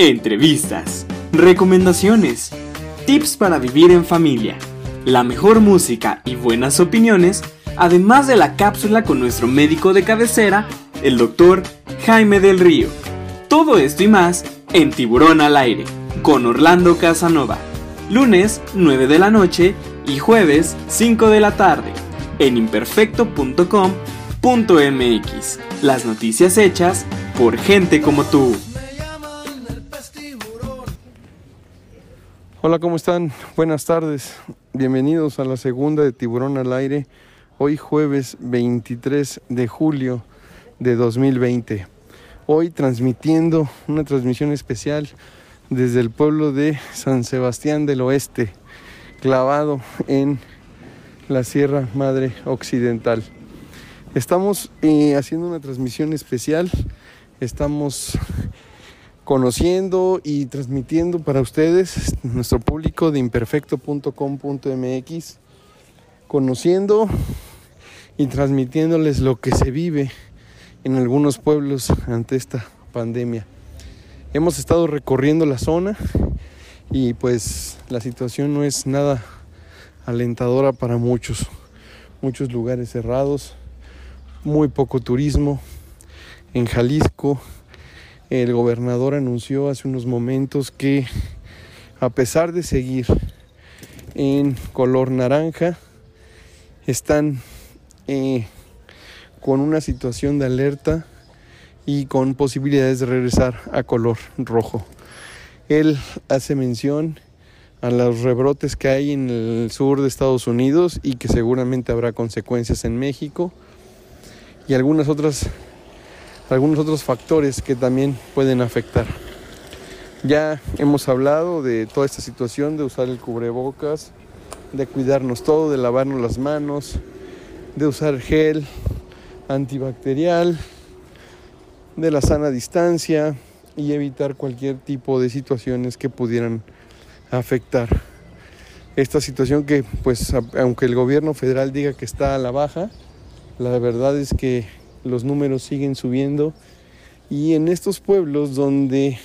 Entrevistas, recomendaciones, tips para vivir en familia, la mejor música y buenas opiniones, además de la cápsula con nuestro médico de cabecera, el doctor Jaime del Río. Todo esto y más en Tiburón al Aire, con Orlando Casanova. Lunes 9 de la noche y jueves 5 de la tarde, en imperfecto.com.mx. Las noticias hechas por gente como tú. Hola, ¿cómo están? Buenas tardes. Bienvenidos a la segunda de Tiburón al Aire. Hoy jueves 23 de julio de 2020. Hoy transmitiendo una transmisión especial desde el pueblo de San Sebastián del Oeste, clavado en la Sierra Madre Occidental. Estamos eh, haciendo una transmisión especial. Estamos conociendo y transmitiendo para ustedes, nuestro público de imperfecto.com.mx, conociendo y transmitiéndoles lo que se vive en algunos pueblos ante esta pandemia. Hemos estado recorriendo la zona y pues la situación no es nada alentadora para muchos. Muchos lugares cerrados, muy poco turismo. En Jalisco el gobernador anunció hace unos momentos que a pesar de seguir en color naranja, están eh, con una situación de alerta y con posibilidades de regresar a color rojo. Él hace mención a los rebrotes que hay en el sur de Estados Unidos y que seguramente habrá consecuencias en México y algunas otras algunos otros factores que también pueden afectar. Ya hemos hablado de toda esta situación de usar el cubrebocas, de cuidarnos todo, de lavarnos las manos, de usar gel antibacterial, de la sana distancia y evitar cualquier tipo de situaciones que pudieran afectar esta situación que pues aunque el gobierno federal diga que está a la baja, la verdad es que los números siguen subiendo y en estos pueblos donde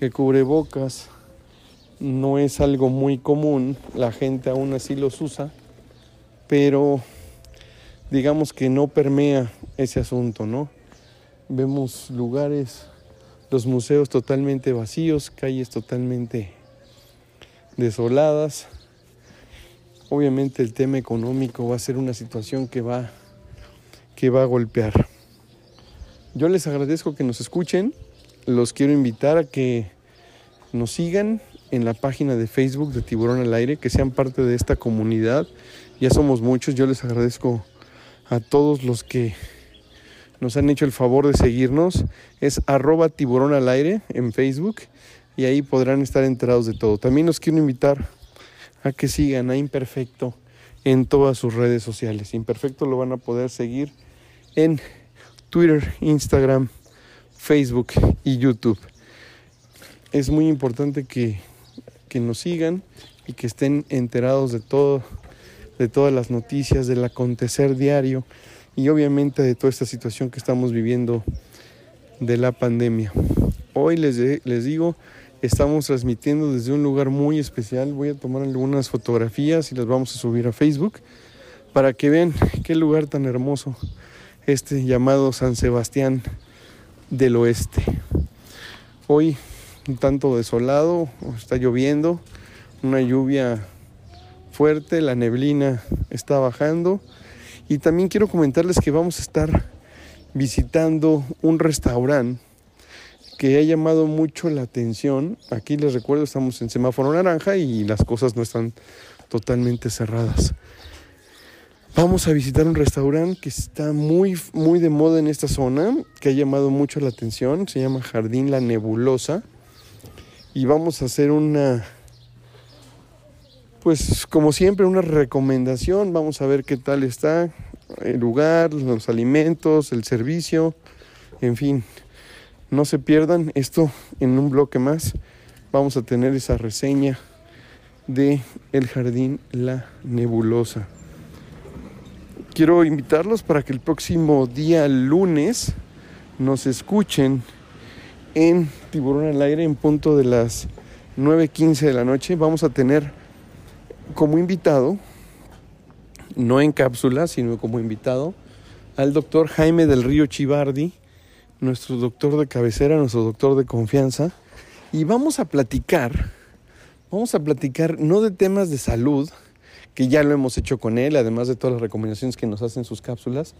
el cubrebocas no es algo muy común, la gente aún así los usa, pero digamos que no permea ese asunto, ¿no? Vemos lugares, los museos totalmente vacíos, calles totalmente desoladas. Obviamente el tema económico va a ser una situación que va que va a golpear. Yo les agradezco que nos escuchen, los quiero invitar a que nos sigan en la página de Facebook de Tiburón al Aire, que sean parte de esta comunidad. Ya somos muchos, yo les agradezco a todos los que nos han hecho el favor de seguirnos. Es arroba tiburón al aire en Facebook y ahí podrán estar enterados de todo. También los quiero invitar a que sigan a Imperfecto en todas sus redes sociales. Imperfecto lo van a poder seguir en Twitter, Instagram, Facebook y YouTube. Es muy importante que, nos sigan y que estén enterados de todo, de todas las noticias, del acontecer diario y obviamente de toda esta situación que estamos viviendo de la pandemia. Hoy les, les digo, estamos transmitiendo desde un lugar muy especial. Voy a tomar algunas fotografías y las vamos a subir a Facebook para que vean qué lugar tan hermoso este llamado San Sebastián del Oeste. Hoy un tanto desolado, está lloviendo, una lluvia fuerte, la neblina está bajando y también quiero comentarles que vamos a estar visitando un restaurante que ha llamado mucho la atención. Aquí les recuerdo, estamos en semáforo naranja y las cosas no están totalmente cerradas. Vamos a visitar un restaurante que está muy, muy de moda en esta zona, que ha llamado mucho la atención. Se llama Jardín La Nebulosa. Y vamos a hacer una, pues como siempre, una recomendación. Vamos a ver qué tal está el lugar, los alimentos, el servicio, en fin. No se pierdan esto en un bloque más. Vamos a tener esa reseña de el Jardín La Nebulosa quiero invitarlos para que el próximo día lunes nos escuchen en Tiburón al Aire en punto de las 9.15 de la noche. Vamos a tener como invitado, no en cápsula, sino como invitado, al doctor Jaime del Río Chivardi, nuestro doctor de cabecera, nuestro doctor de confianza. Y vamos a platicar, vamos a platicar no de temas de salud, que ya lo hemos hecho con él, además de todas las recomendaciones que nos hacen sus cápsulas.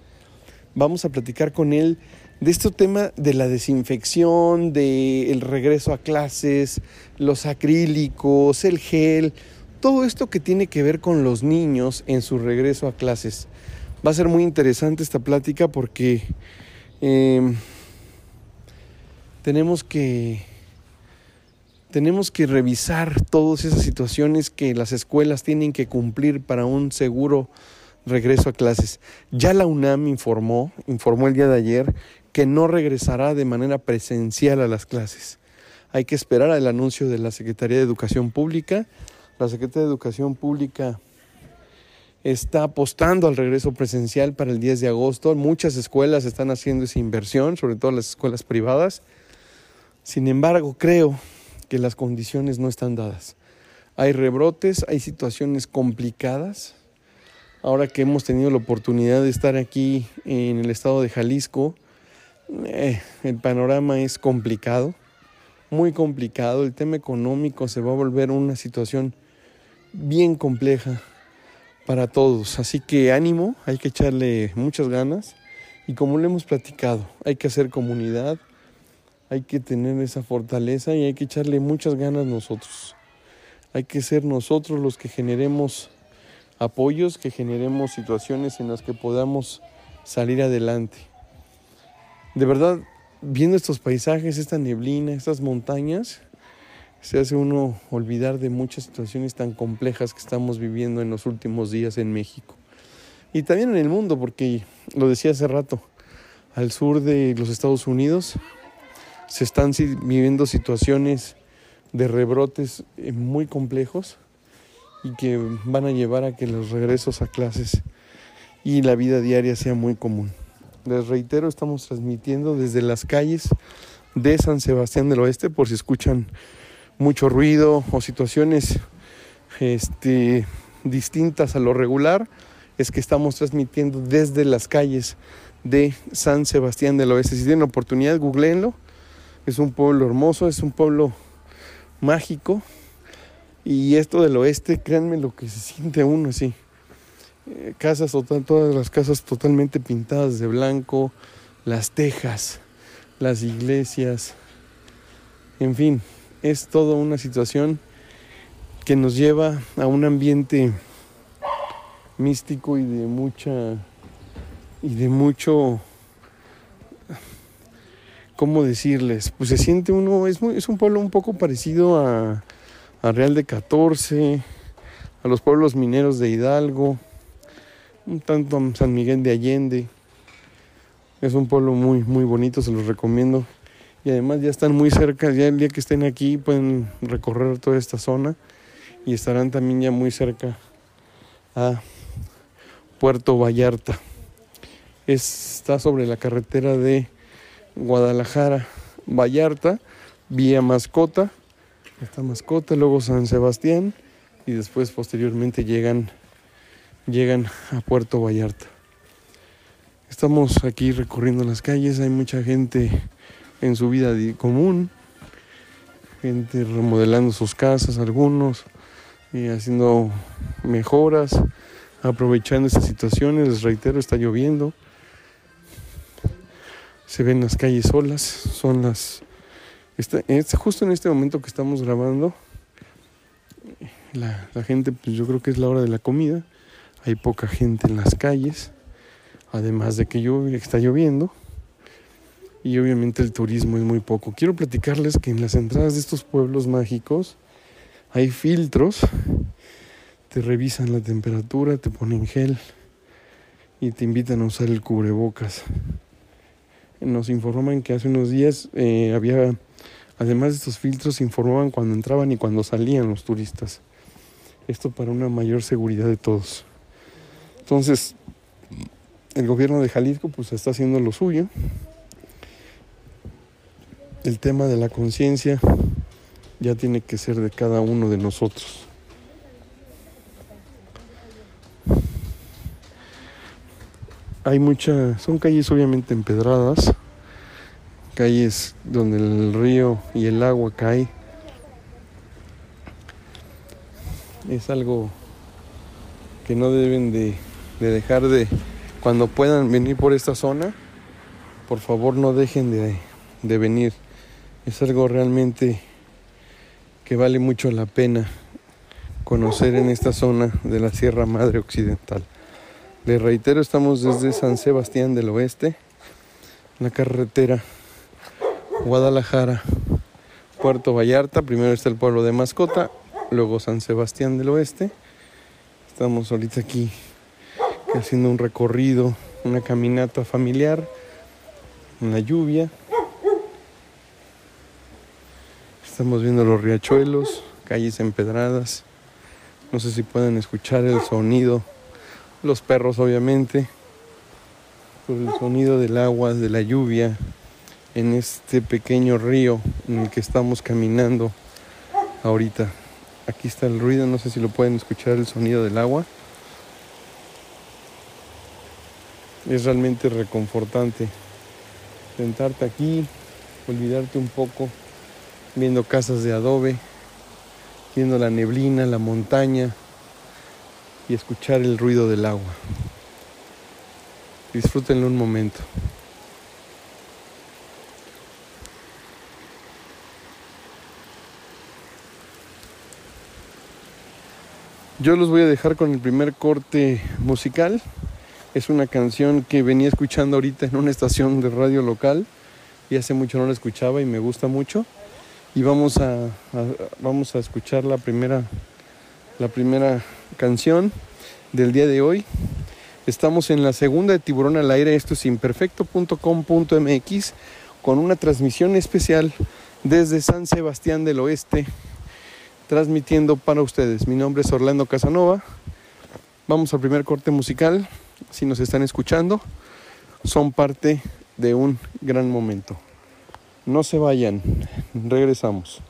Vamos a platicar con él de este tema de la desinfección, del el regreso a clases, los acrílicos, el gel, todo esto que tiene que ver con los niños en su regreso a clases. Va a ser muy interesante esta plática porque em, tenemos que tenemos que revisar todas esas situaciones que las escuelas tienen que cumplir para un seguro regreso a clases. Ya la UNAM informó, informó el día de ayer, que no regresará de manera presencial a las clases. Hay que esperar al anuncio de la Secretaría de Educación Pública. La Secretaría de Educación Pública está apostando al regreso presencial para el 10 de agosto. Muchas escuelas están haciendo esa inversión, sobre todo las escuelas privadas. Sin embargo, creo que las condiciones no están dadas. Hay rebrotes, hay situaciones complicadas. Ahora que hemos tenido la oportunidad de estar aquí en el estado de Jalisco, eh, el panorama es complicado, muy complicado. El tema económico se va a volver una situación bien compleja para todos. Así que ánimo, hay que echarle muchas ganas. Y como le hemos platicado, hay que hacer comunidad, hay que tener esa fortaleza y hay que echarle muchas ganas nosotros. Hay que ser nosotros los que generemos apoyos, que generemos situaciones en las que podamos salir adelante. De verdad, viendo estos paisajes, esta neblina, estas montañas, se hace uno olvidar de muchas situaciones tan complejas que estamos viviendo en los últimos días en México. Y también en el mundo, porque lo decía hace rato, al sur de los Estados Unidos se están viviendo situaciones de rebrotes eh, muy complejos y que van a llevar a que los regresos a clases y la vida diaria sea muy común. Les reitero, estamos transmitiendo desde las calles de San Sebastián del Oeste por si escuchan mucho ruido o situaciones este, distintas a lo regular, es que estamos transmitiendo desde las calles de San Sebastián del Oeste. Si tienen oportunidad, googleenlo es un pueblo hermoso, es un pueblo mágico. Y esto del oeste, créanme lo que se siente uno así. Eh, casas total, todas las casas totalmente pintadas de blanco, las tejas, las iglesias, en fin, es toda una situación que nos lleva a un ambiente místico y de mucha y de mucho ¿cómo decirles? Pues se siente uno, es, es un pueblo un poco parecido a, Real de 14, a los pueblos mineros de Hidalgo, un tanto a San Miguel de Allende. Es un pueblo muy, muy bonito, se los recomiendo. Y además ya están muy cerca, ya el día que estén aquí pueden recorrer toda esta zona y estarán también ya muy cerca a Puerto Vallarta. está sobre la carretera de Guadalajara, Vallarta, vía Mascota, esta Mascota, luego San Sebastián y después posteriormente llegan, llegan a Puerto Vallarta. Estamos aquí recorriendo las calles, hay mucha gente en su vida común, gente remodelando sus casas, algunos, y haciendo mejoras, aprovechando estas situaciones, les reitero, está lloviendo se ven las calles solas, son las... justo en este momento que estamos grabando, la, gente, pues yo creo que es la hora de la comida, hay poca gente en las calles, además de que llueve, está lloviendo, y obviamente el turismo es muy poco. Quiero platicarles que en las entradas de estos pueblos mágicos hay filtros, te revisan la temperatura, te ponen gel y te invitan a usar el cubrebocas nos informan que hace unos días eh, había, además de estos filtros, informaban cuando entraban y cuando salían los turistas. Esto para una mayor seguridad de todos. Entonces, el gobierno de Jalisco pues está haciendo lo suyo. el tema de la conciencia ya tiene que ser de cada uno de nosotros. Hay muchas, son calles obviamente empedradas, calles donde el río y el agua cae. Es algo que no deben de, de dejar de, cuando puedan venir por esta zona, por favor no dejen de, de venir. Es algo realmente que vale mucho la pena conocer en esta zona de la Sierra Madre Occidental. Les reitero, estamos desde San Sebastián del Oeste, la carretera Guadalajara, Puerto Vallarta. Primero está el pueblo de Mascota, luego San Sebastián del Oeste. Estamos ahorita aquí haciendo un recorrido, una caminata familiar en la lluvia. Estamos viendo los riachuelos, calles empedradas. No sé si pueden escuchar el sonido los perros obviamente, por el sonido del agua, de la lluvia, en este pequeño río en el que estamos caminando ahorita. Aquí está el ruido, no sé si lo pueden escuchar el sonido del agua. Es realmente reconfortante sentarte aquí, olvidarte un poco, viendo casas de adobe, viendo la neblina, la montaña, y escuchar el ruido del agua. Disfrútenlo un momento. Yo los voy a dejar con el primer corte musical. Es una canción que venía escuchando ahorita en una estación de radio local y hace mucho no la escuchaba y me gusta mucho. Y vamos a, a vamos a escuchar la primera, la primera canción del día de hoy. Estamos en la segunda de Tiburón al Aire, esto es imperfecto.com.mx, con una transmisión especial desde San Sebastián del Oeste, transmitiendo para ustedes. Mi nombre es Orlando Casanova. Vamos al primer corte musical. Si nos están escuchando, son parte de un gran momento. No se vayan, regresamos.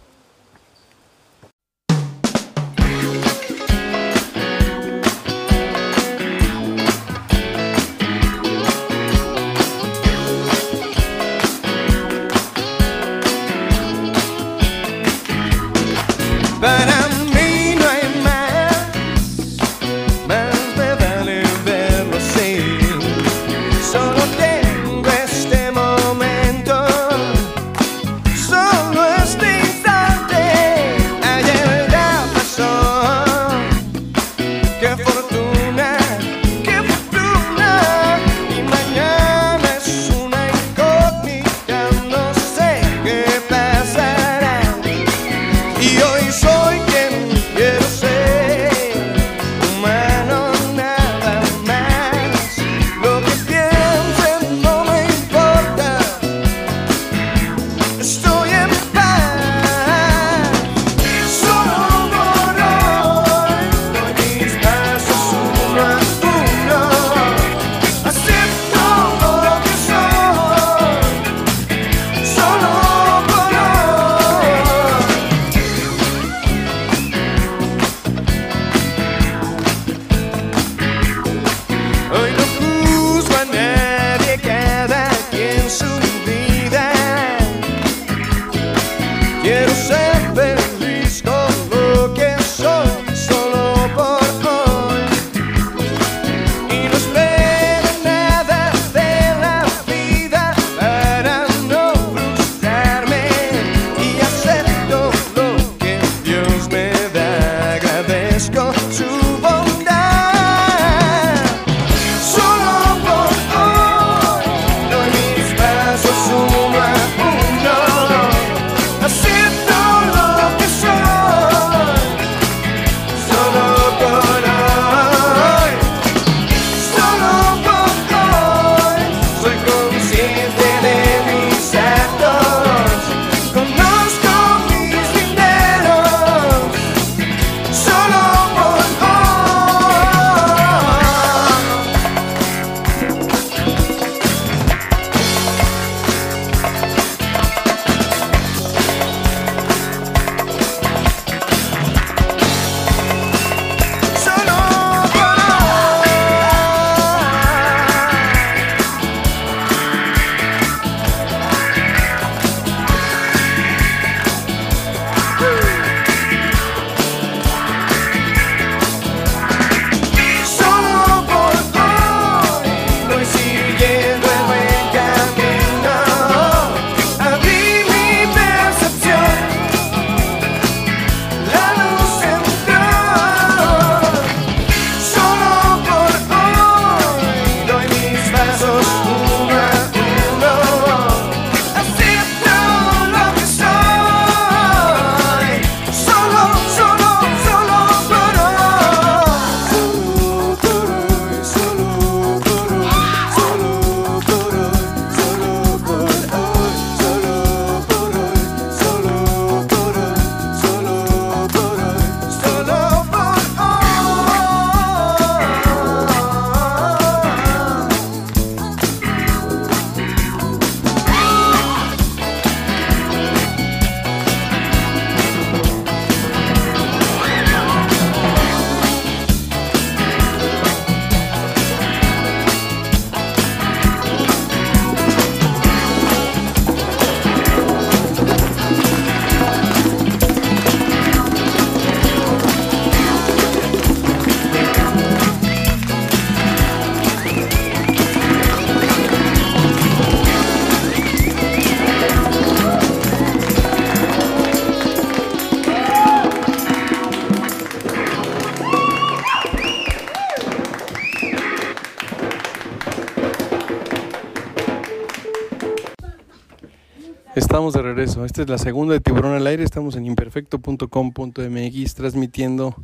Regreso. Esta es la segunda de Tiburón al Aire. Estamos en imperfecto.com.mx transmitiendo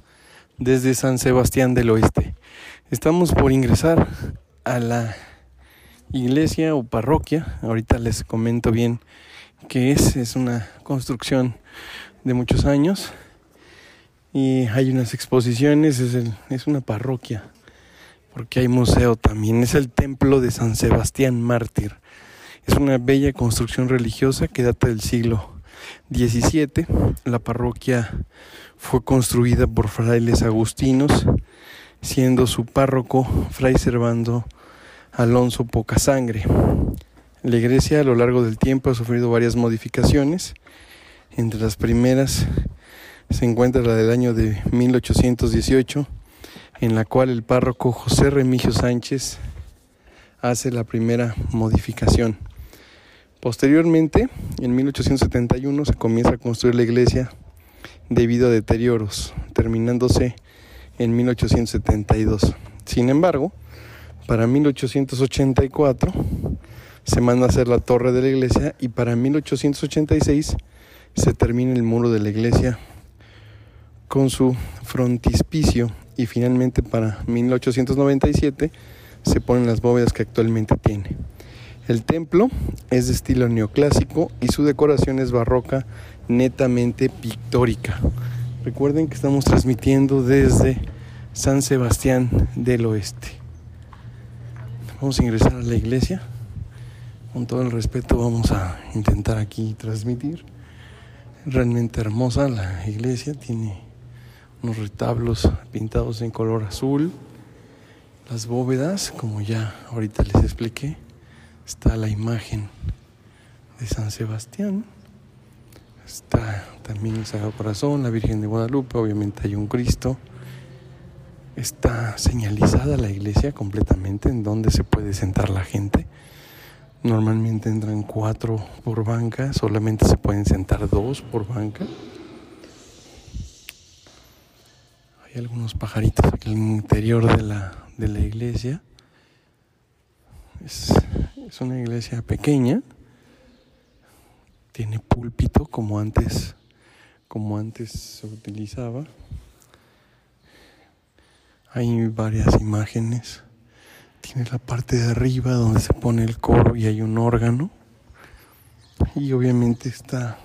desde San Sebastián del Oeste. Estamos por ingresar a la iglesia o parroquia. Ahorita les comento bien qué es. Es una construcción de muchos años y hay unas exposiciones. Es, el- es una parroquia porque hay museo también. Es el templo de San Sebastián Mártir. Es una bella construcción religiosa que data del siglo XVII. La parroquia fue construida por frailes agustinos, siendo su párroco Fray Servando Alonso Pocasangre. La iglesia a lo largo del tiempo ha sufrido varias modificaciones. Entre las primeras se encuentra la del año de 1818, en la cual el párroco José Remigio Sánchez hace la primera modificación. Posteriormente, en 1871 se comienza a construir la iglesia debido a deterioros, terminándose en 1872. Sin embargo, para 1884 se manda a hacer la torre de la iglesia y para 1886 se termina el muro de la iglesia con su frontispicio y finalmente para 1897 se ponen las bóvedas que actualmente tiene. El templo es de estilo neoclásico y su decoración es barroca netamente pictórica. Recuerden que estamos transmitiendo desde San Sebastián del Oeste. Vamos a ingresar a la iglesia. Con todo el respeto vamos a intentar aquí transmitir. Realmente hermosa la iglesia, tiene unos retablos pintados en color azul. Las bóvedas, como ya ahorita les expliqué, está la imagen de San Sebastián. Está también el Sagrado Corazón, la Virgen de Guadalupe, obviamente hay un Cristo. Está señalizada la iglesia completamente en donde se puede sentar la gente. Normalmente entran cuatro por banca, solamente se pueden sentar dos por banca. Hay algunos pajaritos aquí en el interior de la, de la iglesia. Es, es una iglesia pequeña. Tiene púlpito como antes, como antes se utilizaba. Hay varias imágenes. Tiene la parte de arriba donde se pone el coro y hay un órgano. Y obviamente está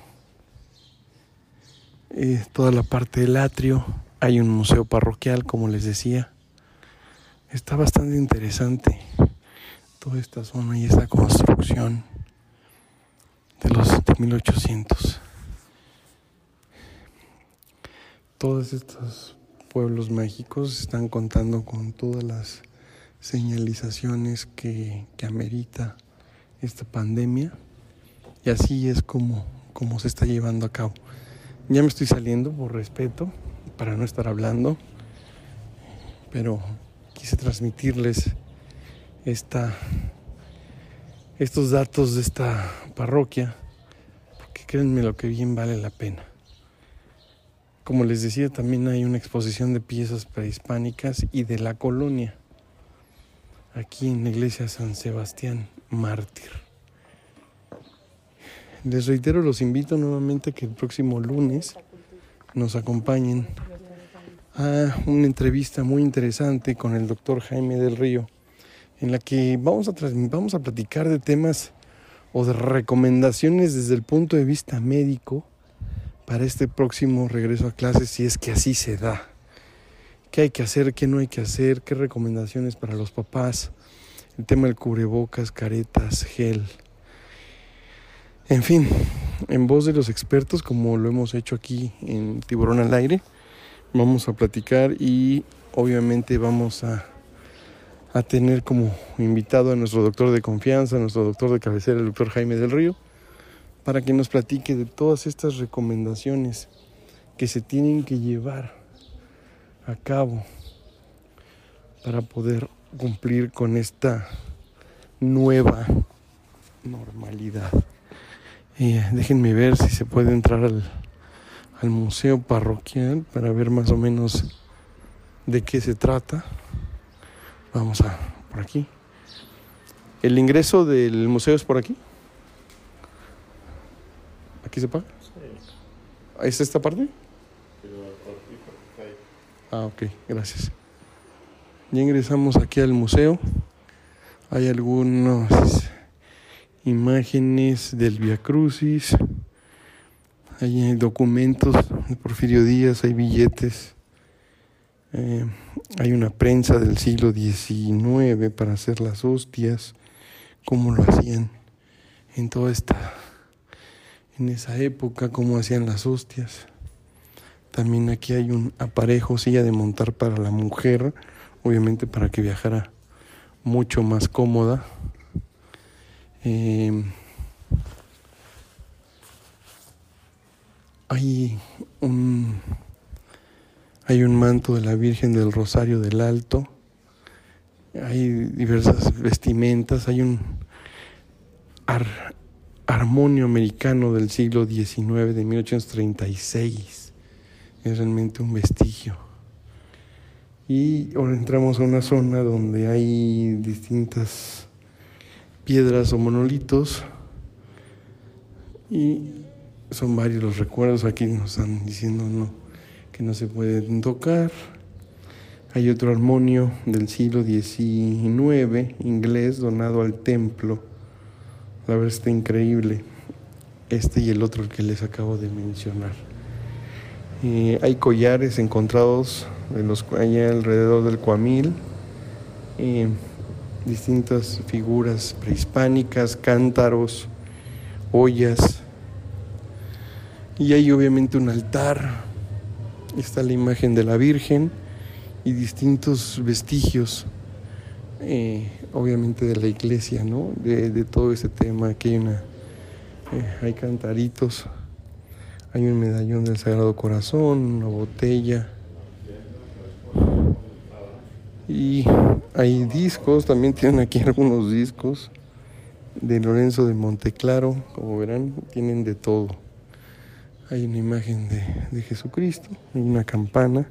eh, toda la parte del atrio. Hay un museo parroquial, como les decía. Está bastante interesante toda esta zona y esta construcción de los de 1800. Todos estos pueblos mágicos están contando con todas las señalizaciones que, que amerita esta pandemia y así es como, como se está llevando a cabo. Ya me estoy saliendo por respeto para no estar hablando, pero quise transmitirles estos datos de esta parroquia, porque créanme lo que bien vale la pena. Como les decía, también hay una exposición de piezas prehispánicas y de la colonia, aquí en la iglesia San Sebastián Mártir. Les reitero, los invito nuevamente a que el próximo lunes nos acompañen a una entrevista muy interesante con el doctor Jaime del Río, en la que vamos a, vamos a platicar de temas o de recomendaciones desde el punto de vista médico para este próximo regreso a clases, si es que así se da. ¿Qué hay que hacer? ¿Qué no hay que hacer? ¿Qué recomendaciones para los papás? El tema del cubrebocas, caretas, gel. En fin, en voz de los expertos, como lo hemos hecho aquí en Tiburón al Aire, vamos a platicar y obviamente vamos a, a tener como invitado a nuestro doctor de confianza, a nuestro doctor de cabecera, el doctor Jaime del Río, para que nos platique de todas estas recomendaciones que se tienen que llevar a cabo para poder cumplir con esta nueva normalidad. Eh, déjenme ver si se puede entrar al, al museo parroquial para ver más o menos de qué se trata. Vamos a por aquí. ¿El ingreso del museo es por aquí? ¿Aquí se paga? ¿Es esta parte? Ah, ok, gracias. Ya ingresamos aquí al museo. Hay algunas imágenes del Via Crucis. Hay documentos de Porfirio Díaz, hay billetes. Eh, hay una prensa del siglo XIX para hacer las hostias, cómo lo hacían en toda esta, en esa época, cómo hacían las hostias. También aquí hay un aparejo, silla de montar para la mujer, obviamente para que viajara mucho más cómoda. Eh, hay un hay un manto de la Virgen del Rosario del Alto, hay diversas vestimentas, hay un ar- armonio americano del siglo XIX, de 1836. Es realmente un vestigio. Y ahora entramos a una zona donde hay distintas piedras o monolitos y son varios los recuerdos. Aquí nos están diciendo no que no se pueden tocar. Hay otro armonio del siglo XIX, inglés, donado al templo. La verdad está increíble. Este y el otro que les acabo de mencionar. Eh, hay collares encontrados los, allá alrededor del Cuamil. Eh, distintas figuras prehispánicas, cántaros, ollas. Y hay obviamente un altar está la imagen de la Virgen y distintos vestigios, eh, obviamente de la iglesia, ¿no? De, todo ese tema. Aquí hay una, eh, hay cantaritos, hay un medallón del Sagrado Corazón, una botella. Y hay discos, también tienen aquí algunos discos de Lorenzo de Monteclaro, como verán, tienen de todo. Hay una imagen de, Jesucristo, hay una campana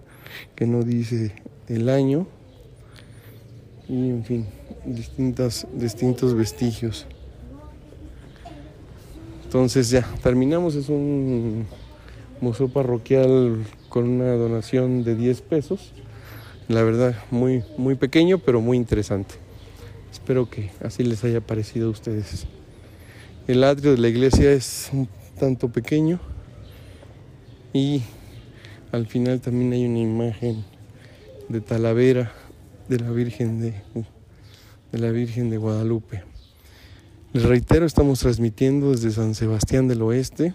que no dice el año y en fin, distintas, distintos vestigios. Entonces ya, terminamos, es un museo parroquial con una donación de 10 pesos. La verdad, muy, muy pequeño, pero muy interesante. Espero que así les haya parecido a ustedes. El atrio de la iglesia es un tanto pequeño y al final también hay una imagen de Talavera de la Virgen de, de la Virgen de Guadalupe. Les reitero, estamos transmitiendo desde San Sebastián del Oeste,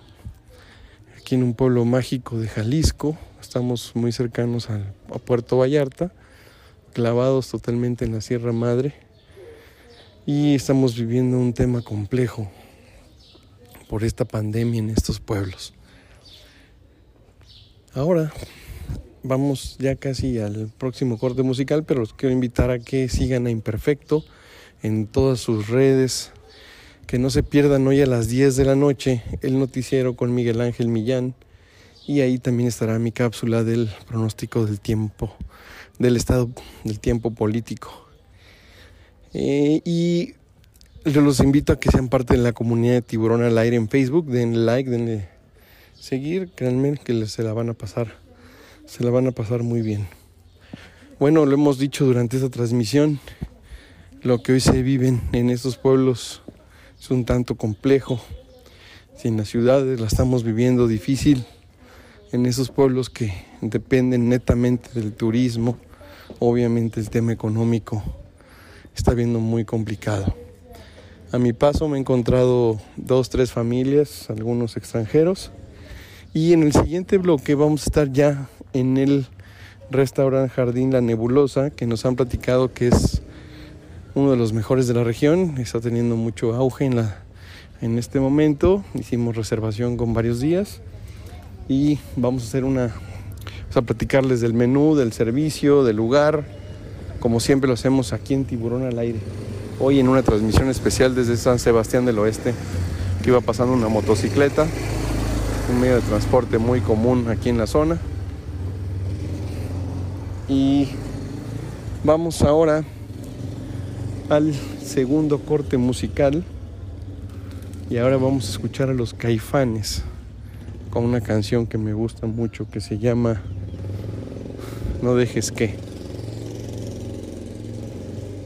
aquí en un pueblo mágico de Jalisco. Estamos muy cercanos al, a Puerto Vallarta, clavados totalmente en la Sierra Madre. Y estamos viviendo un tema complejo por esta pandemia en estos pueblos. Ahora vamos ya casi al próximo corte musical, pero los quiero invitar a que sigan a Imperfecto en todas sus redes, que no se pierdan hoy a las 10 de la noche el noticiero con Miguel Ángel Millán y ahí también estará mi cápsula del pronóstico del tiempo, del estado del tiempo político. Eh, y yo los invito a que sean parte de la comunidad de Tiburón al Aire en Facebook, denle like, denle seguir, créanme que se la van a pasar, se la van a pasar muy bien. Bueno, lo hemos dicho durante esta transmisión, lo que hoy se viven en estos pueblos es un tanto complejo. Si en las ciudades la estamos viviendo difícil, en esos pueblos que dependen netamente del turismo, obviamente el tema económico está viendo muy complicado. A mi paso me he encontrado dos, tres familias, algunos extranjeros. Y en el siguiente bloque vamos a estar ya en el restaurante Jardín La Nebulosa, que nos han platicado que es uno de los mejores de la región. Está teniendo mucho auge en, la, en este momento. Hicimos reservación con varios días. Y vamos a hacer una... Vamos a platicarles del menú, del servicio, del lugar. Como siempre lo hacemos aquí en Tiburón al Aire. Hoy en una transmisión especial desde San Sebastián del Oeste. Que iba pasando una motocicleta un medio de transporte muy común aquí en la zona. Y vamos ahora al segundo corte musical. Y ahora vamos a escuchar a los caifanes. con una canción que me gusta mucho que se llama No dejes que.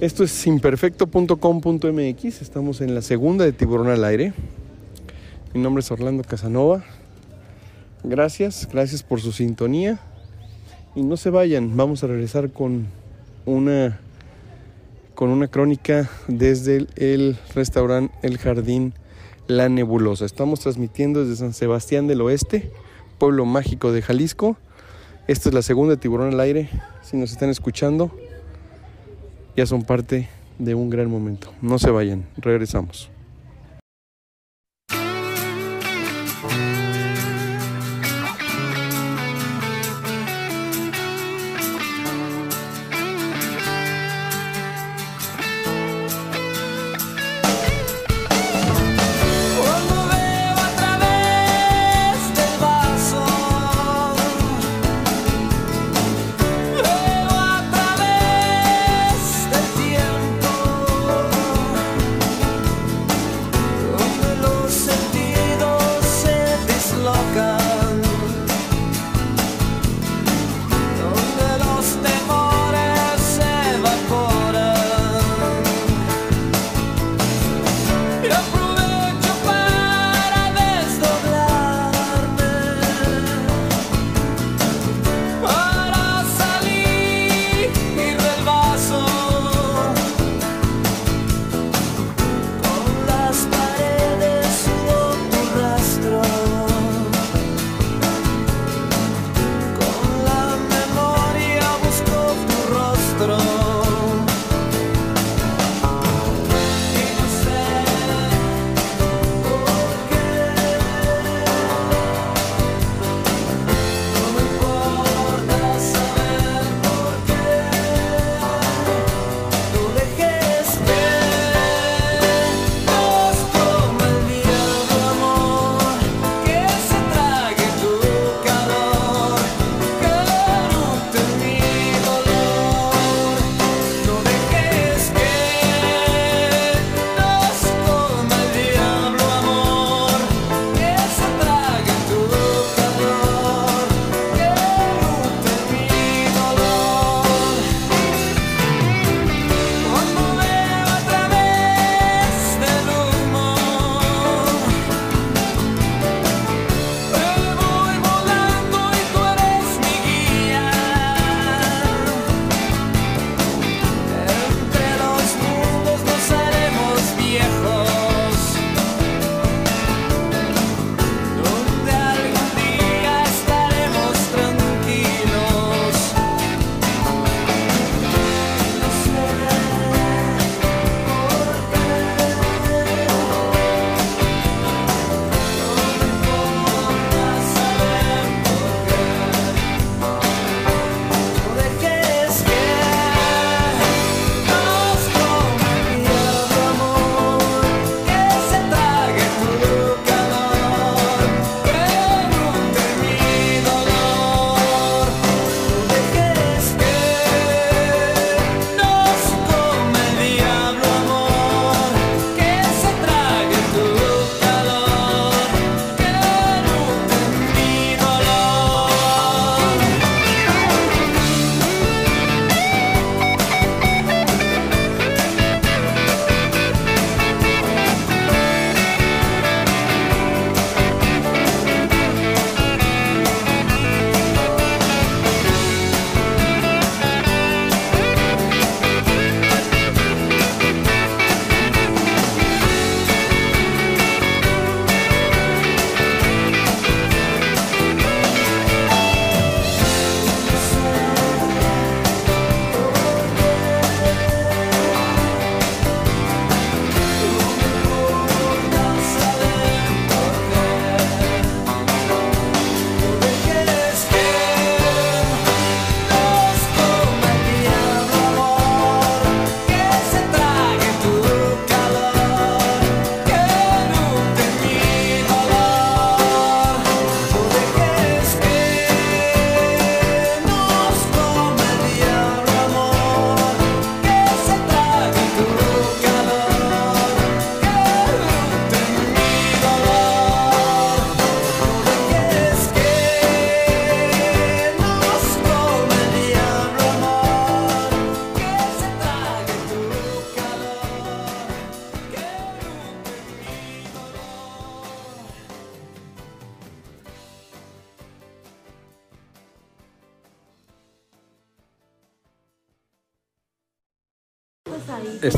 Esto es imperfecto.com.mx, estamos en la segunda de Tiburón al aire. Mi nombre es Orlando Casanova. Gracias, gracias por su sintonía. Y no se vayan, vamos a regresar con una con una crónica desde el, restaurante El Jardín La Nebulosa. Estamos transmitiendo desde San Sebastián del Oeste, pueblo mágico de Jalisco. Esta es la segunda Tiburón al aire. Si nos están escuchando, ya son parte de un gran momento. No se vayan, regresamos.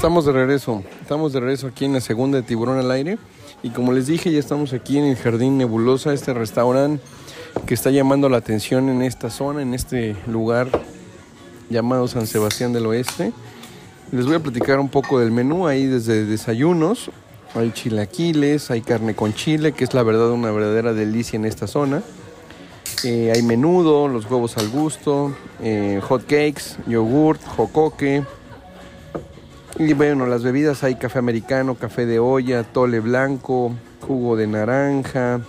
Estamos de regreso, estamos de regreso aquí en la segunda de Tiburón al Aire y como les dije ya estamos aquí en el Jardín Nebulosa, este restaurante que está llamando la atención en esta zona, en este lugar llamado San Sebastián del Oeste. Les voy a platicar un poco del menú, ahí desde desayunos, hay chilaquiles, hay carne con chile, que es la verdad una verdadera delicia en esta zona. Eh, hay menudo, los huevos al gusto, eh, hot cakes, yogurt, jocoque. Y bueno, las bebidas hay café americano, café de olla, tole blanco, jugo de naranja.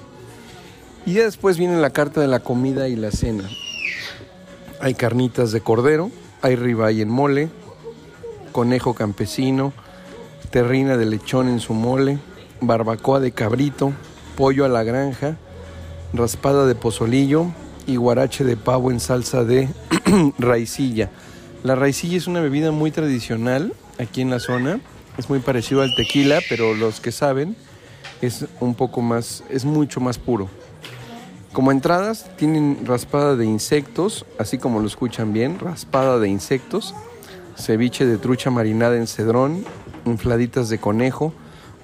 Y ya después viene la carta de la comida y la cena. Hay carnitas de cordero, hay ribeye en mole, conejo campesino, terrina de lechón en su mole, barbacoa de cabrito, pollo a la granja, raspada de pozolillo y guarache de pavo en salsa de raicilla. La raicilla es una bebida muy tradicional aquí en la zona. Es muy parecido al tequila, pero los que saben es un poco más, es mucho más puro. Como entradas tienen raspada de insectos, así como lo escuchan bien, raspada de insectos, ceviche de trucha marinada en cedrón, infladitas de conejo,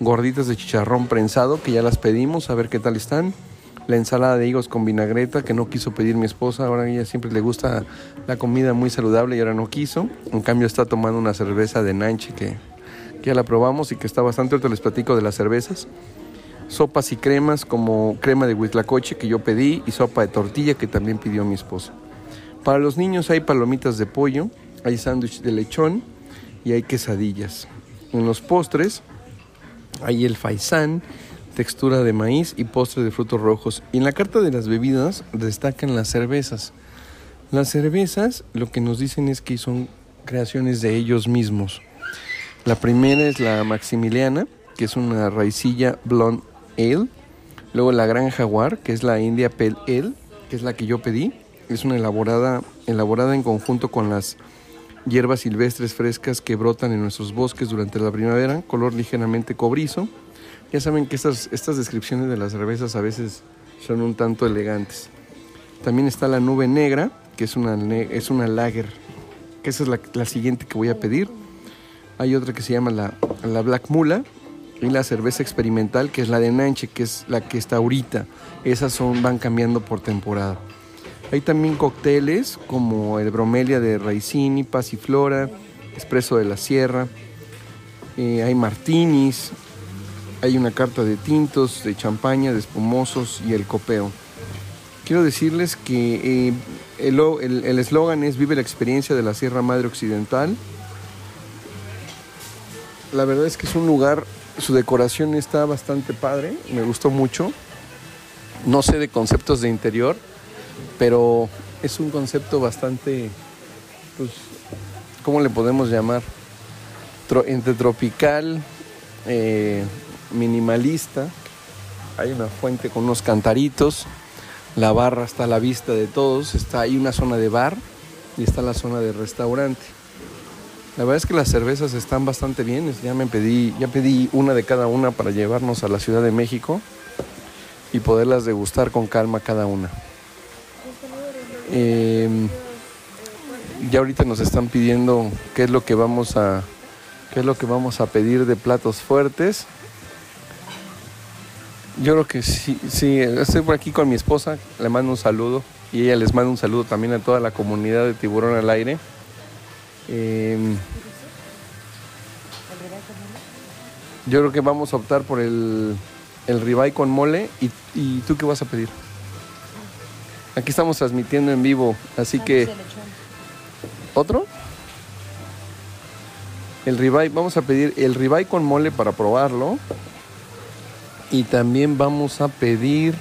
gorditas de chicharrón prensado, que ya las pedimos, a ver qué tal están. La ensalada de higos con vinagreta, que no quiso pedir mi esposa, ahora ella siempre le gusta la comida muy saludable y ahora no quiso. En cambio está tomando una cerveza de Nanche que, que ya la probamos y que está bastante, ahorita les platico de las cervezas. Sopas y cremas como crema de huitlacoche que yo pedí y sopa de tortilla que también pidió mi esposa. Para los niños hay palomitas de pollo, hay sándwich de lechón y hay quesadillas. En los postres hay el faisán, textura de maíz y postre de frutos rojos. Y en la carta de las bebidas destacan las cervezas. Las cervezas lo que nos dicen es que son creaciones de ellos mismos. La primera es la Maximiliana, que es una raicilla blonde ale. Luego la Gran Jaguar, que es la India Pale Ale, que es la que yo pedí. Es una elaborada, elaborada en conjunto con las hierbas silvestres frescas que brotan en nuestros bosques durante la primavera, color ligeramente cobrizo. Ya saben que estas, estas descripciones de las cervezas a veces son un tanto elegantes. También está la nube negra, que es una, es una lager, que esa es la, la siguiente que voy a pedir. Hay otra que se llama la, la Black Mula y la cerveza experimental, que es la de Nanche, que es la que está ahorita. Esas son, van cambiando por temporada. Hay también cócteles como el bromelia de Raicini, Pasiflora, Espresso de la Sierra. Eh, hay martinis, hay una carta de tintos, de champaña, de espumosos y el copeo. Quiero decirles que eh, el eslogan es Vive la experiencia de la Sierra Madre Occidental. La verdad es que es un lugar, su decoración está bastante padre, me gustó mucho. No sé de conceptos de interior, pero es un concepto bastante, pues, ¿cómo le podemos llamar? Entre tropical, eh, minimalista. Hay una fuente con unos cantaritos, la barra está a la vista de todos, está ahí una zona de bar y está la zona de restaurante. La verdad es que las cervezas están bastante bien, ya me pedí, ya pedí una de cada una para llevarnos a la Ciudad de México y poderlas degustar con calma cada una. Eh, ya ahorita nos están pidiendo qué es lo que vamos a qué es lo que vamos a pedir de platos fuertes. Yo creo que sí, sí, estoy por aquí con mi esposa, le mando un saludo y ella les manda un saludo también a toda la comunidad de Tiburón al Aire. Eh, yo creo que vamos a optar por el, el ribeye con mole. ¿Y, ¿Y tú qué vas a pedir? Aquí estamos transmitiendo en vivo, así que... ¿Otro? El ribeye, vamos a pedir el ribeye con mole para probarlo. Y también vamos a pedir...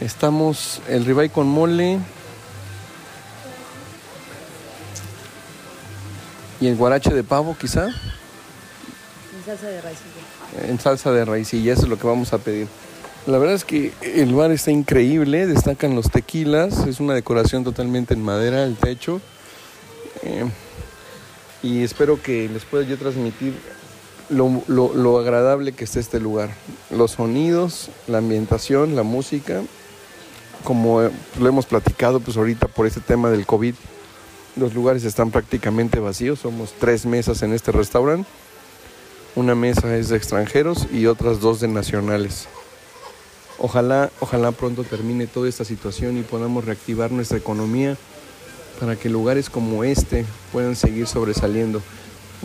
Estamos el ribeye con mole. Y el guarache de pavo quizá. En salsa de raicilla. En salsa de raicilla, eso es lo que vamos a pedir. La verdad es que el bar está increíble, destacan los tequilas, es una decoración totalmente en madera, el techo. Eh, y espero que les pueda yo transmitir lo, lo- lo agradable que está este lugar. Los sonidos, la ambientación, la música. Como eh, lo hemos platicado pues ahorita por este tema del COVID, Los lugares están prácticamente vacíos. Somos tres mesas en este restaurante. Una mesa es de extranjeros y otras dos de nacionales. Ojalá, ojalá pronto termine toda esta situación y podamos reactivar nuestra economía para que lugares como este puedan seguir sobresaliendo.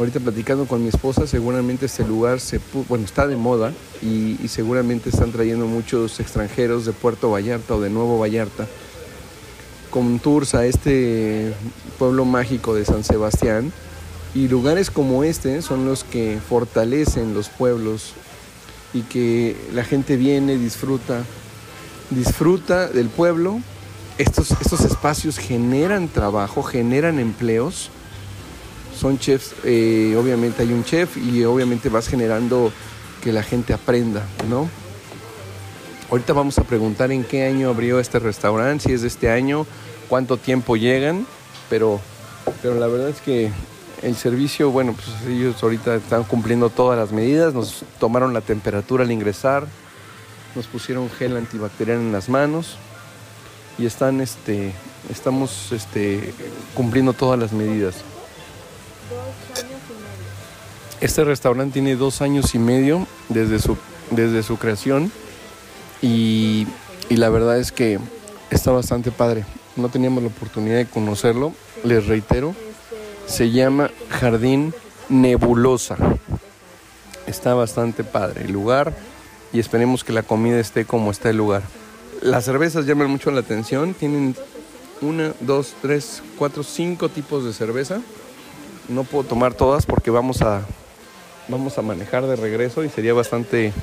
Ahorita platicando con mi esposa, seguramente este lugar se, bueno, está de moda y, y seguramente están trayendo muchos extranjeros de Puerto Vallarta o de Nuevo Vallarta con tours a este pueblo mágico de San Sebastián y lugares como este son los que fortalecen los pueblos y que la gente viene, disfruta, disfruta del pueblo. Estos, estos espacios generan trabajo, generan empleos. Son chefs, eh, obviamente hay un chef y obviamente vas generando que la gente aprenda, ¿no? Ahorita vamos a preguntar en qué año abrió este restaurante, si es de este año, cuánto tiempo llegan, pero, pero la verdad es que el servicio, bueno, pues ellos ahorita están cumpliendo todas las medidas, nos tomaron la temperatura al ingresar, nos pusieron gel antibacterial en las manos y están, este, estamos, este, cumpliendo todas las medidas. Este restaurante tiene dos años y medio desde su, desde su creación y, y la verdad es que está bastante padre. No teníamos la oportunidad de conocerlo, les reitero. Se llama Jardín Nebulosa. Está bastante padre el lugar y esperemos que la comida esté como está el lugar. Las cervezas llaman mucho la atención. Tienen una, dos, tres, cuatro, cinco tipos de cerveza. No puedo tomar todas porque vamos a, vamos a manejar de regreso y sería bastante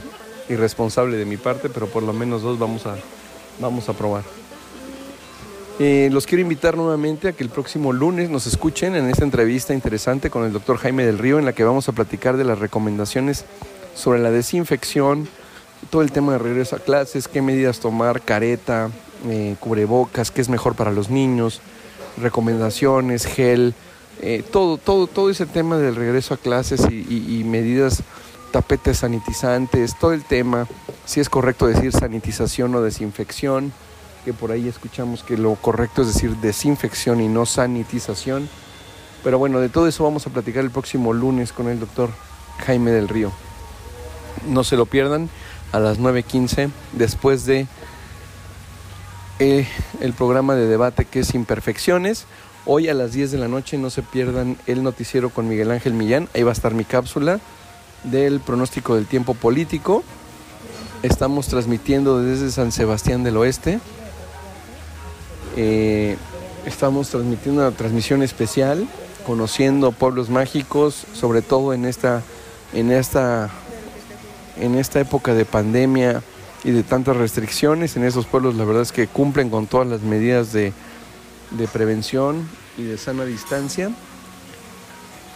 irresponsable de mi parte, pero por lo menos dos vamos a, vamos a probar. Eh, los quiero invitar nuevamente a que el próximo lunes nos escuchen en esta entrevista interesante con el doctor Jaime del Río, en la que vamos a platicar de las recomendaciones sobre la desinfección, todo el tema de regreso a clases, qué medidas tomar, careta, eh, cubrebocas, qué es mejor para los niños, recomendaciones, gel, eh, todo, todo, todo ese tema del regreso a clases y, medidas, tapetes sanitizantes, todo el tema, si es correcto decir sanitización o desinfección, que por ahí escuchamos que lo correcto es decir desinfección y no sanitización. Pero bueno, de todo eso vamos a platicar el próximo lunes con el doctor Jaime del Río. No se lo pierdan a las 9.15 después de eh, el programa de debate que es Imperfecciones. Hoy a las 10 de la noche no se pierdan el noticiero con Miguel Ángel Millán. Ahí va a estar mi cápsula del pronóstico del tiempo político. Estamos transmitiendo desde San Sebastián del Oeste. Eh, estamos transmitiendo una transmisión especial, conociendo pueblos mágicos, sobre todo en esta, en esta, en esta época de pandemia y de tantas restricciones. En esos pueblos la verdad es que cumplen con todas las medidas de, de prevención y de sana distancia.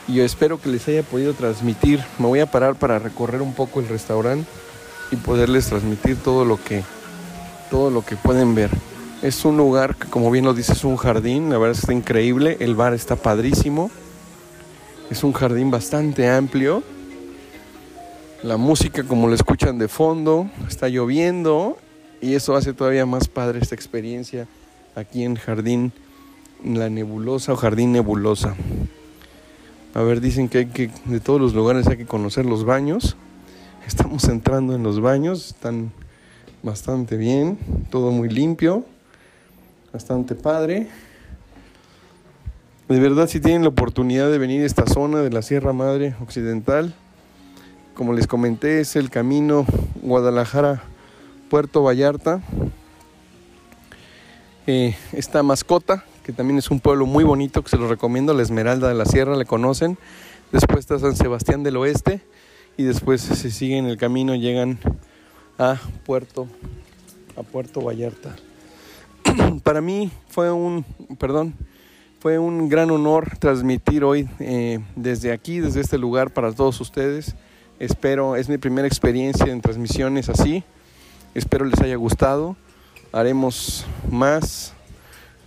Y yo espero que les haya podido transmitir. Me voy a parar para recorrer un poco el restaurante y poderles transmitir todo lo que todo lo que pueden ver. Es un lugar que como bien lo dice es un jardín, la verdad está increíble, el bar está padrísimo. Es un jardín bastante amplio. La música como lo escuchan de fondo, está lloviendo y eso hace todavía más padre esta experiencia aquí en Jardín La Nebulosa o Jardín Nebulosa. A ver, dicen que hay que de todos los lugares hay que conocer los baños. Estamos entrando en los baños, están bastante bien, todo muy limpio, bastante padre. De verdad, si tienen la oportunidad de venir a esta zona de la Sierra Madre Occidental, como les comenté, es el camino Guadalajara-Puerto Vallarta. Eh, esta mascota, que también es un pueblo muy bonito, que se los recomiendo, la Esmeralda de la Sierra, le conocen. Después está San Sebastián del Oeste y después se siguen el camino, llegan a Puerto, a Puerto Vallarta. Para mí fue un, perdón, fue un gran honor transmitir hoy eh, desde aquí, desde este lugar para todos ustedes. Espero, es mi primera experiencia en transmisiones así. Espero les haya gustado. Haremos más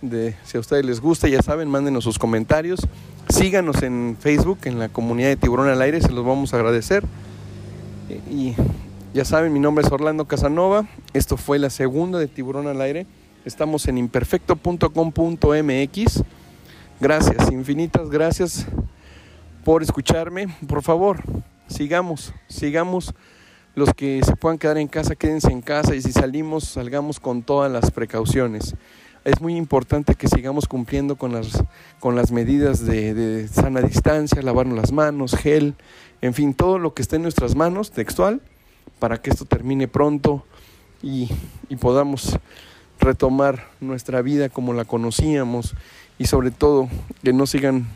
de, si a ustedes les gusta, ya saben, mándenos sus comentarios. Síganos en Facebook, en la comunidad de Tiburón al Aire, se los vamos a agradecer. Y ya saben, mi nombre es Orlando Casanova. Esto fue la segunda de Tiburón al Aire. Estamos en imperfecto.com.mx. Gracias, infinitas gracias por escucharme. Por favor, sigamos, sigamos. Los que se puedan quedar en casa, quédense en casa y si salimos, salgamos con todas las precauciones. Es muy importante que sigamos cumpliendo con las, con las medidas de, de sana distancia, lavarnos las manos, gel, en fin, todo lo que esté en nuestras manos, textual, para que esto termine pronto y, y podamos retomar nuestra vida como la conocíamos y sobre todo que no sigan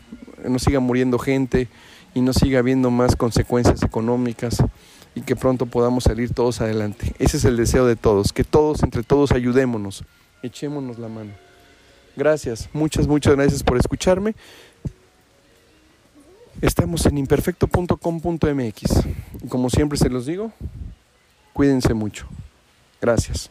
no siga muriendo gente y no siga habiendo más consecuencias económicas y que pronto podamos salir todos adelante. Ese es el deseo de todos, que todos entre todos ayudémonos, echémonos la mano. Gracias, muchas muchas gracias por escucharme. Estamos en imperfecto.com.mx. Como siempre se los digo, cuídense mucho. Gracias.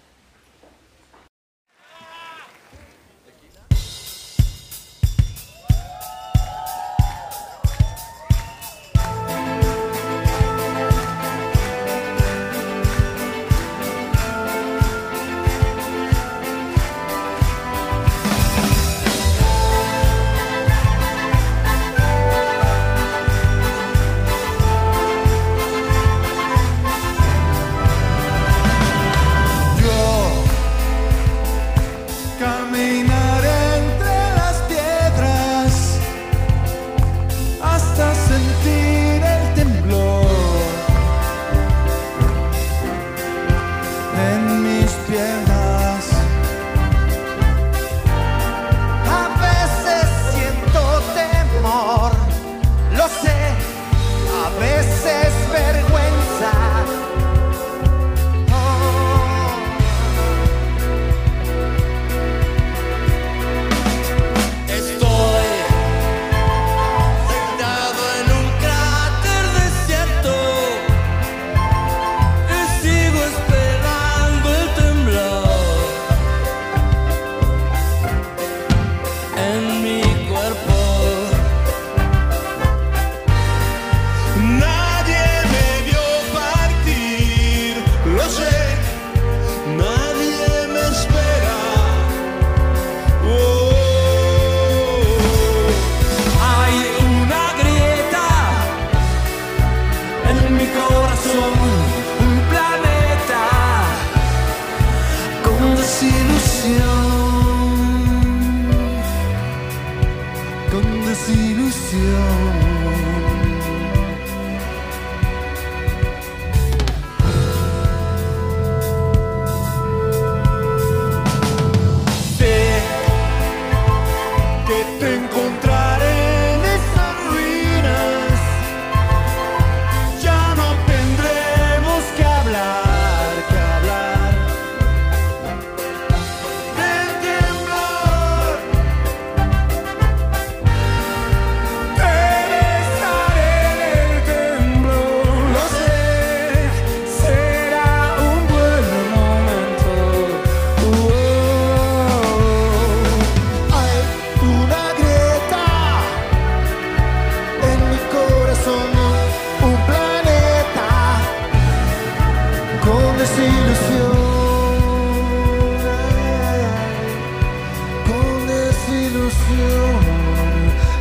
Desilusión.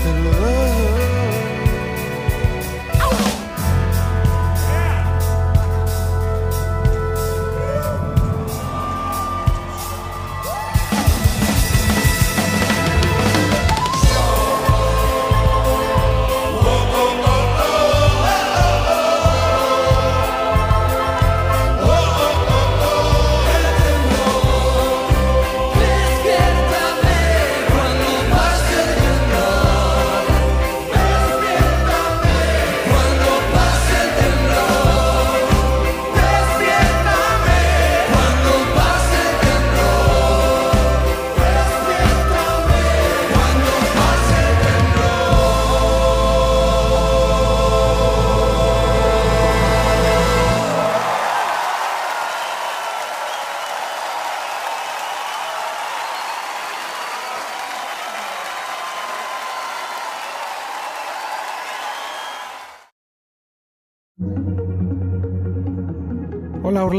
Hola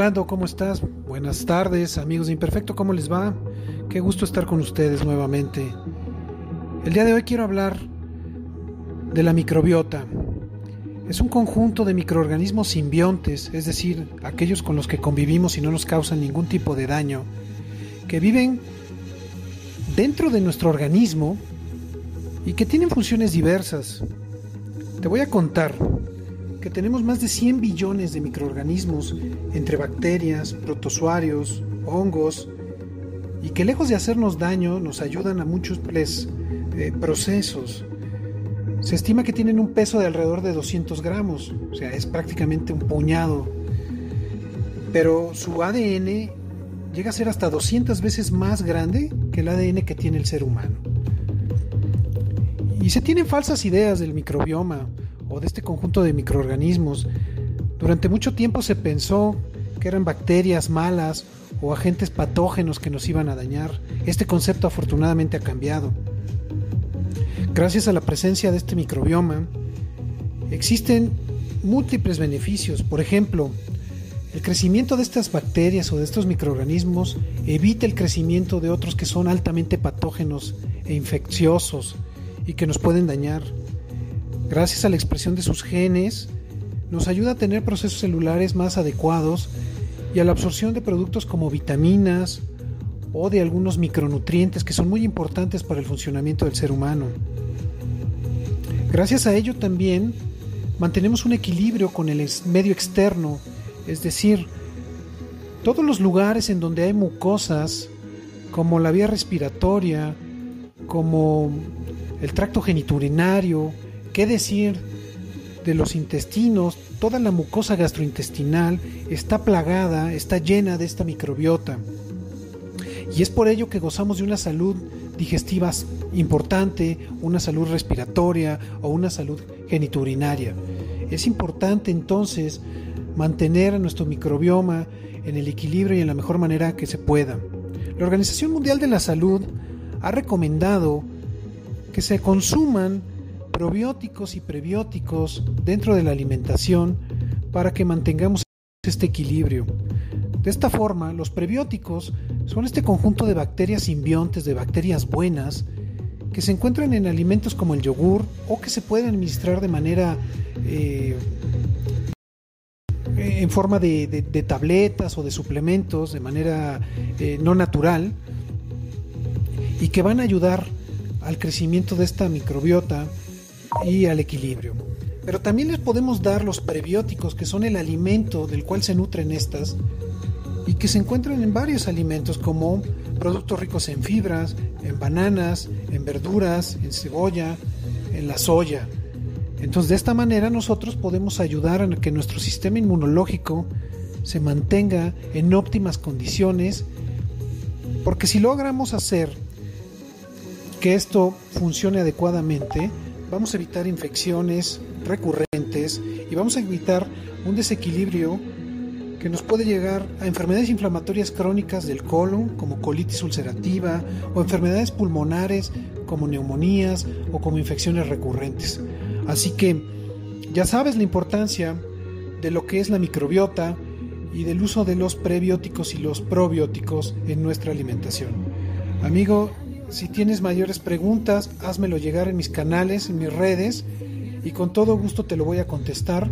Orlando, ¿cómo estás? Buenas tardes, amigos de Imperfecto, ¿cómo les va? Qué gusto estar con ustedes nuevamente. El día de hoy quiero hablar de la microbiota. Es un conjunto de microorganismos simbiontes, es decir, aquellos con los que convivimos y no nos causan ningún tipo de daño, que viven dentro de nuestro organismo y que tienen funciones diversas. Te voy a contar que tenemos más de 100 billones de microorganismos entre bacterias, protozoarios, hongos, y que lejos de hacernos daño nos ayudan a muchos eh, procesos. Se estima que tienen un peso de alrededor de 200 gramos, o sea, es prácticamente un puñado. Pero su ADN llega a ser hasta 200 veces más grande que el ADN que tiene el ser humano. Y se tienen falsas ideas del microbioma o de este conjunto de microorganismos. Durante mucho tiempo se pensó que eran bacterias malas o agentes patógenos que nos iban a dañar. Este concepto afortunadamente ha cambiado. Gracias a la presencia de este microbioma, existen múltiples beneficios. Por ejemplo, el crecimiento de estas bacterias o de estos microorganismos evita el crecimiento de otros que son altamente patógenos e infecciosos y que nos pueden dañar. Gracias a la expresión de sus genes, nos ayuda a tener procesos celulares más adecuados y a la absorción de productos como vitaminas o de algunos micronutrientes que son muy importantes para el funcionamiento del ser humano. Gracias a ello también mantenemos un equilibrio con el medio externo, es decir, todos los lugares en donde hay mucosas, como la vía respiratoria, como el tracto geniturinario, qué decir de los intestinos, toda la mucosa gastrointestinal está plagada, está llena de esta microbiota. Y es por ello que gozamos de una salud digestivas importante, una salud respiratoria o una salud geniturinaria. Es importante entonces mantener a nuestro microbioma en el equilibrio y en la mejor manera que se pueda. La Organización Mundial de la Salud ha recomendado que se consuman probióticos y prebióticos dentro de la alimentación para que mantengamos este equilibrio. De esta forma, los prebióticos son este conjunto de bacterias simbiontes, de bacterias buenas, que se encuentran en alimentos como el yogur o que se pueden administrar de manera eh, en forma de, tabletas o de suplementos, de manera eh, no natural, y que van a ayudar al crecimiento de esta microbiota y al equilibrio. Pero también les podemos dar los prebióticos, que son el alimento del cual se nutren estas, y que se encuentran en varios alimentos como productos ricos en fibras, en bananas, en verduras, en cebolla, en la soya. Entonces de esta manera nosotros podemos ayudar a que nuestro sistema inmunológico se mantenga en óptimas condiciones, porque si logramos hacer que esto funcione adecuadamente, vamos a evitar infecciones recurrentes y vamos a evitar un desequilibrio que nos puede llegar a enfermedades inflamatorias crónicas del colon, como colitis ulcerativa, o enfermedades pulmonares, como neumonías o como infecciones recurrentes. Así que ya sabes la importancia de lo que es la microbiota y del uso de los prebióticos y los probióticos en nuestra alimentación. Amigo, si tienes mayores preguntas, házmelo llegar en mis canales, en mis redes, y con todo gusto te lo voy a contestar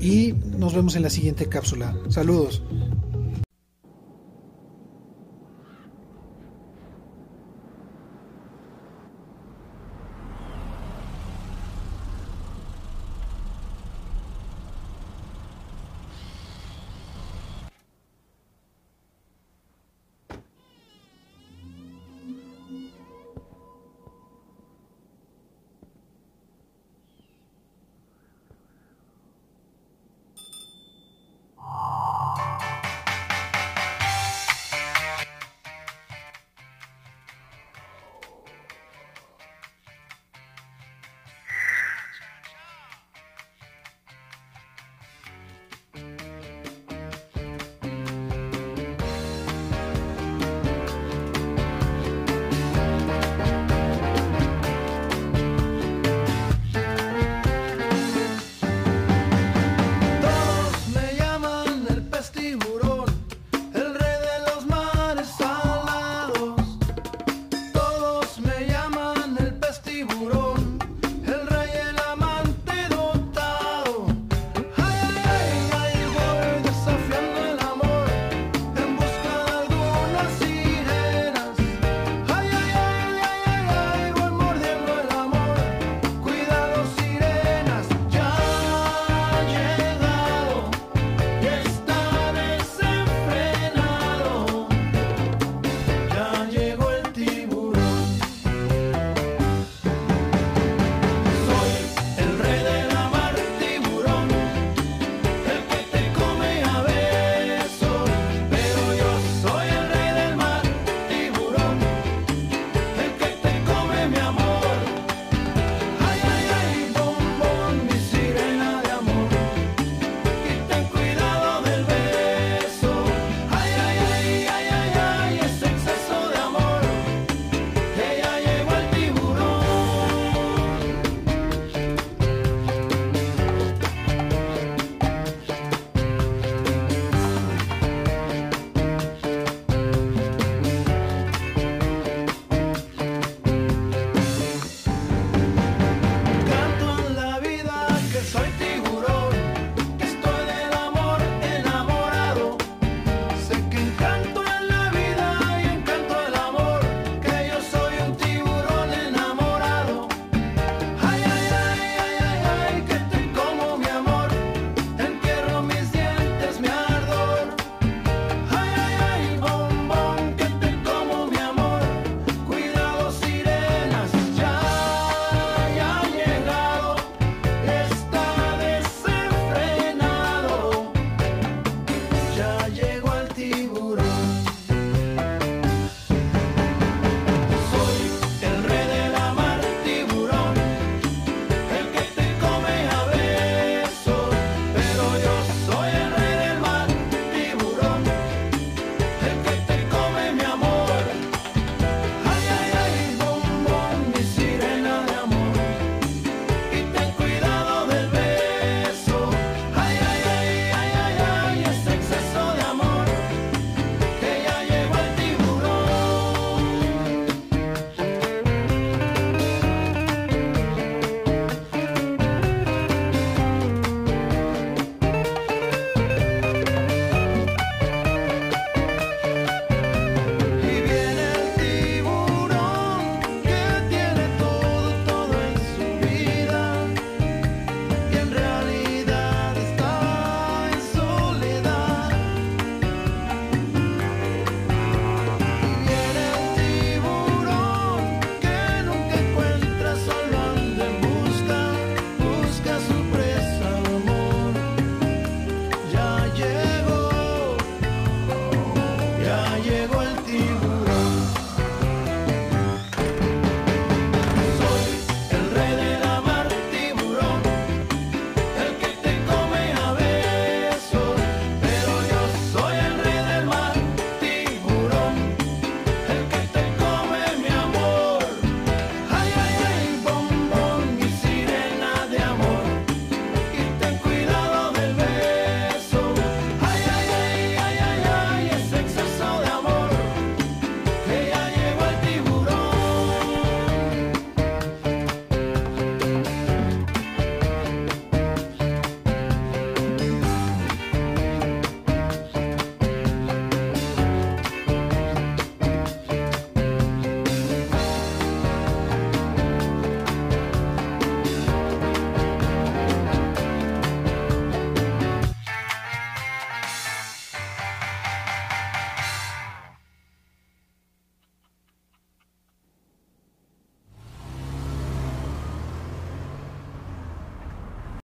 y nos vemos en la siguiente cápsula. Saludos.